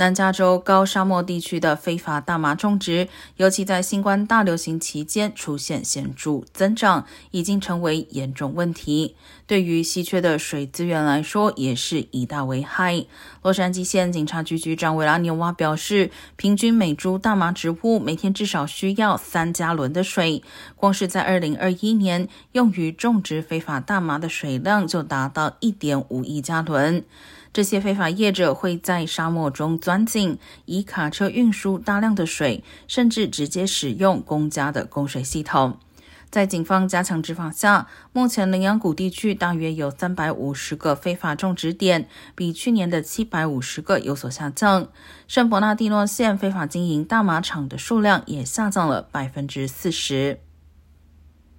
南加州高沙漠地区的非法大麻种植，尤其在新冠大流行期间出现显著增长，已经成为严重问题。对于稀缺的水资源来说，也是一大危害。洛杉矶县警察局局长维拉纽瓦表示，平均每株大麻植物每天至少需要三加仑的水，光是在2021年用于种植非法大麻的水量就达到1.5亿加仑。这些非法业者会在沙漠中钻井，以卡车运输大量的水，甚至直接使用公家的供水系统。在警方加强执法下，目前羚羊谷地区大约有三百五十个非法种植点，比去年的七百五十个有所下降。圣伯纳蒂诺县非法经营大麻厂的数量也下降了百分之四十。